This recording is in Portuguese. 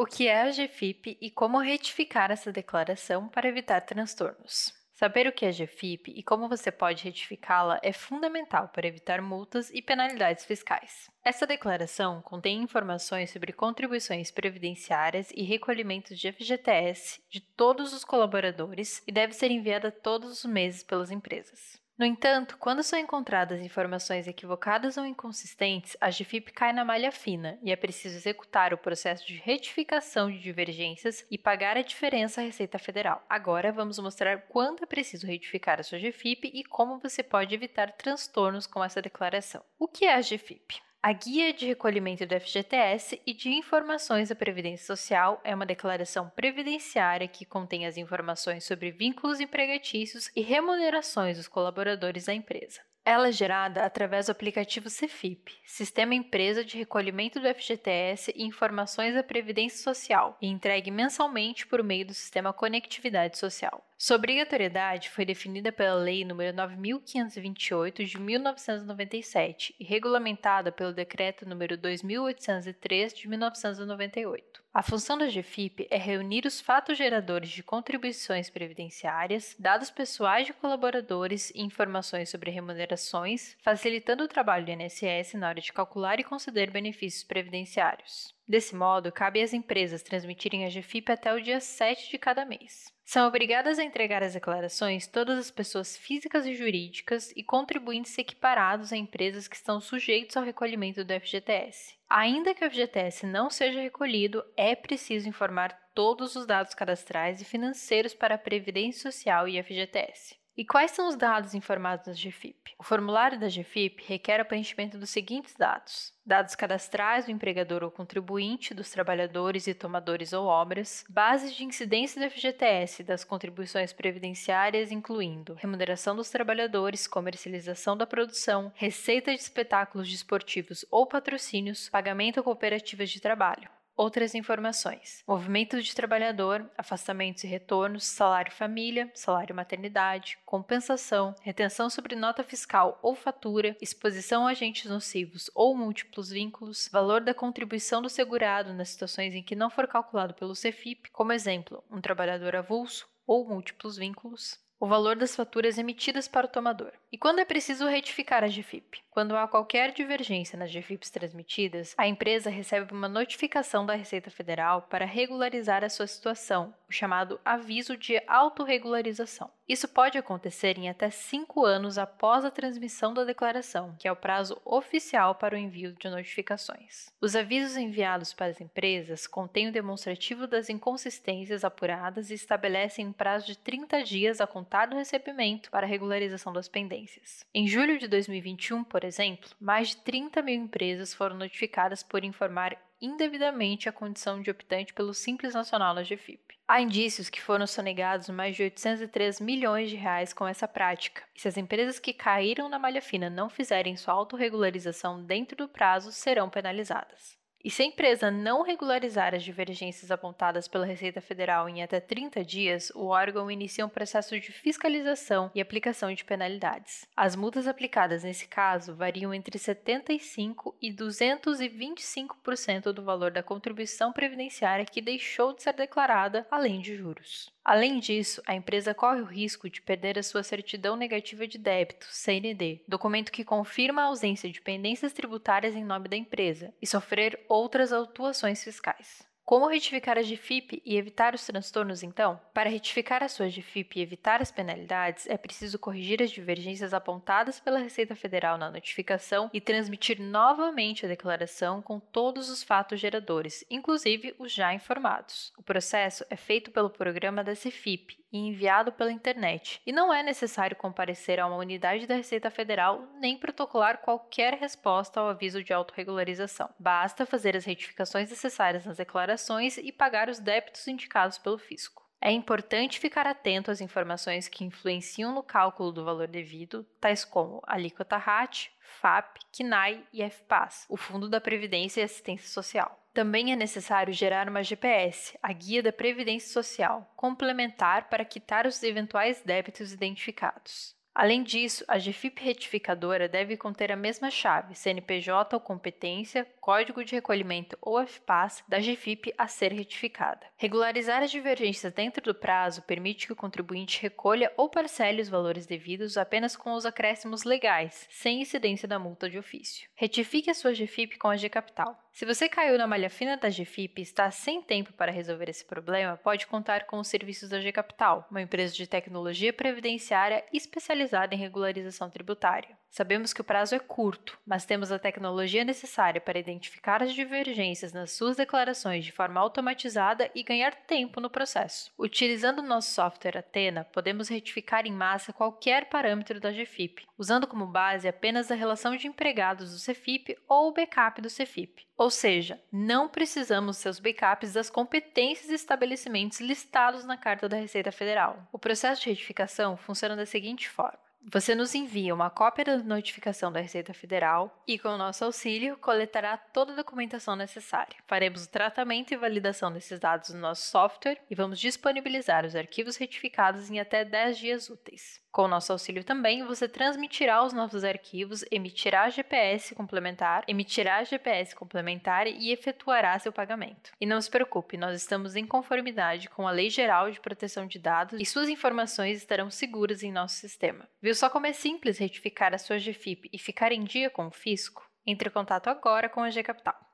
O que é a GFIP e como retificar essa declaração para evitar transtornos? Saber o que é GFIP e como você pode retificá-la é fundamental para evitar multas e penalidades fiscais. Essa declaração contém informações sobre contribuições previdenciárias e recolhimentos de FGTS de todos os colaboradores e deve ser enviada todos os meses pelas empresas. No entanto, quando são encontradas informações equivocadas ou inconsistentes, a GFIP cai na malha fina e é preciso executar o processo de retificação de divergências e pagar a diferença à Receita Federal. Agora vamos mostrar quando é preciso retificar a sua GFIP e como você pode evitar transtornos com essa declaração. O que é a GFIP? A Guia de Recolhimento do FGTS e de Informações da Previdência Social é uma declaração previdenciária que contém as informações sobre vínculos empregatícios e remunerações dos colaboradores da empresa. Ela é gerada através do aplicativo Cefip, Sistema Empresa de Recolhimento do FGTS e Informações da Previdência Social, e entregue mensalmente por meio do Sistema Conectividade Social. Sua obrigatoriedade foi definida pela Lei nº 9528 de 1997 e regulamentada pelo Decreto nº 2803 de 1998. A função da GFIP é reunir os fatos geradores de contribuições previdenciárias, dados pessoais de colaboradores e informações sobre remunerações, facilitando o trabalho do INSS na hora de calcular e conceder benefícios previdenciários. Desse modo, cabe às empresas transmitirem a GFIP até o dia 7 de cada mês. São obrigadas a entregar as declarações todas as pessoas físicas e jurídicas e contribuintes equiparados a empresas que estão sujeitos ao recolhimento do FGTS. Ainda que o FGTS não seja recolhido, é preciso informar todos os dados cadastrais e financeiros para a Previdência Social e FGTS. E quais são os dados informados na GFIP? O formulário da GFIP requer o preenchimento dos seguintes dados: dados cadastrais do empregador ou contribuinte, dos trabalhadores e tomadores ou obras, bases de incidência do FGTS das contribuições previdenciárias, incluindo remuneração dos trabalhadores, comercialização da produção, receita de espetáculos desportivos ou patrocínios, pagamento a cooperativas de trabalho. Outras informações: movimento de trabalhador, afastamentos e retornos, salário família, salário maternidade, compensação, retenção sobre nota fiscal ou fatura, exposição a agentes nocivos ou múltiplos vínculos, valor da contribuição do segurado nas situações em que não for calculado pelo CEFIP, como exemplo, um trabalhador avulso ou múltiplos vínculos, o valor das faturas emitidas para o tomador. E quando é preciso retificar a GFIP? Quando há qualquer divergência nas GFIPs transmitidas, a empresa recebe uma notificação da Receita Federal para regularizar a sua situação, o chamado aviso de autorregularização. Isso pode acontecer em até cinco anos após a transmissão da declaração, que é o prazo oficial para o envio de notificações. Os avisos enviados para as empresas contêm o demonstrativo das inconsistências apuradas e estabelecem um prazo de 30 dias a do recebimento para regularização das pendências. Em julho de 2021, por exemplo, mais de 30 mil empresas foram notificadas por informar indevidamente a condição de optante pelo Simples Nacional na GFIP. Há indícios que foram sonegados mais de 803 milhões de reais com essa prática, e se as empresas que caíram na malha fina não fizerem sua autorregularização dentro do prazo, serão penalizadas. E se a empresa não regularizar as divergências apontadas pela Receita Federal em até 30 dias, o órgão inicia um processo de fiscalização e aplicação de penalidades. As multas aplicadas nesse caso variam entre 75% e 225% do valor da contribuição previdenciária que deixou de ser declarada, além de juros. Além disso, a empresa corre o risco de perder a sua certidão negativa de débito, CND, documento que confirma a ausência de pendências tributárias em nome da empresa, e sofrer outras autuações fiscais. Como retificar a GFIP e evitar os transtornos, então? Para retificar a sua GFIP e evitar as penalidades, é preciso corrigir as divergências apontadas pela Receita Federal na notificação e transmitir novamente a declaração com todos os fatos geradores, inclusive os já informados. O processo é feito pelo programa da CFIP e enviado pela internet, e não é necessário comparecer a uma unidade da Receita Federal nem protocolar qualquer resposta ao aviso de autorregularização. Basta fazer as retificações necessárias nas declarações e pagar os débitos indicados pelo fisco. É importante ficar atento às informações que influenciam no cálculo do valor devido, tais como alíquota RAT, FAP, CNAE e FPAS, o Fundo da Previdência e Assistência Social. Também é necessário gerar uma GPS, a Guia da Previdência Social, complementar para quitar os eventuais débitos identificados. Além disso, a GFIP retificadora deve conter a mesma chave, CNPJ ou competência, código de recolhimento ou FPAS da GFIP a ser retificada. Regularizar as divergências dentro do prazo permite que o contribuinte recolha ou parcele os valores devidos apenas com os acréscimos legais, sem incidência da multa de ofício. Retifique a sua GFIP com a G-Capital. Se você caiu na malha fina da GFIP e está sem tempo para resolver esse problema, pode contar com os serviços da G-Capital, uma empresa de tecnologia previdenciária especializada em regularização tributária. Sabemos que o prazo é curto, mas temos a tecnologia necessária para identificar as divergências nas suas declarações de forma automatizada e ganhar tempo no processo. Utilizando nosso software Atena, podemos retificar em massa qualquer parâmetro da GFIP, usando como base apenas a relação de empregados do CFIP ou o backup do CFIP. Ou seja, não precisamos seus backups das competências e estabelecimentos listados na Carta da Receita Federal. O processo de retificação funciona da seguinte forma: você nos envia uma cópia da notificação da Receita Federal e, com o nosso auxílio, coletará toda a documentação necessária. Faremos o tratamento e validação desses dados no nosso software e vamos disponibilizar os arquivos retificados em até 10 dias úteis. Com o nosso auxílio também, você transmitirá os novos arquivos, emitirá GPS complementar, emitirá GPS complementar e efetuará seu pagamento. E não se preocupe, nós estamos em conformidade com a Lei Geral de Proteção de Dados e suas informações estarão seguras em nosso sistema. Viu só como é simples retificar a sua GFIP e ficar em dia com o fisco? Entre em contato agora com a G Capital.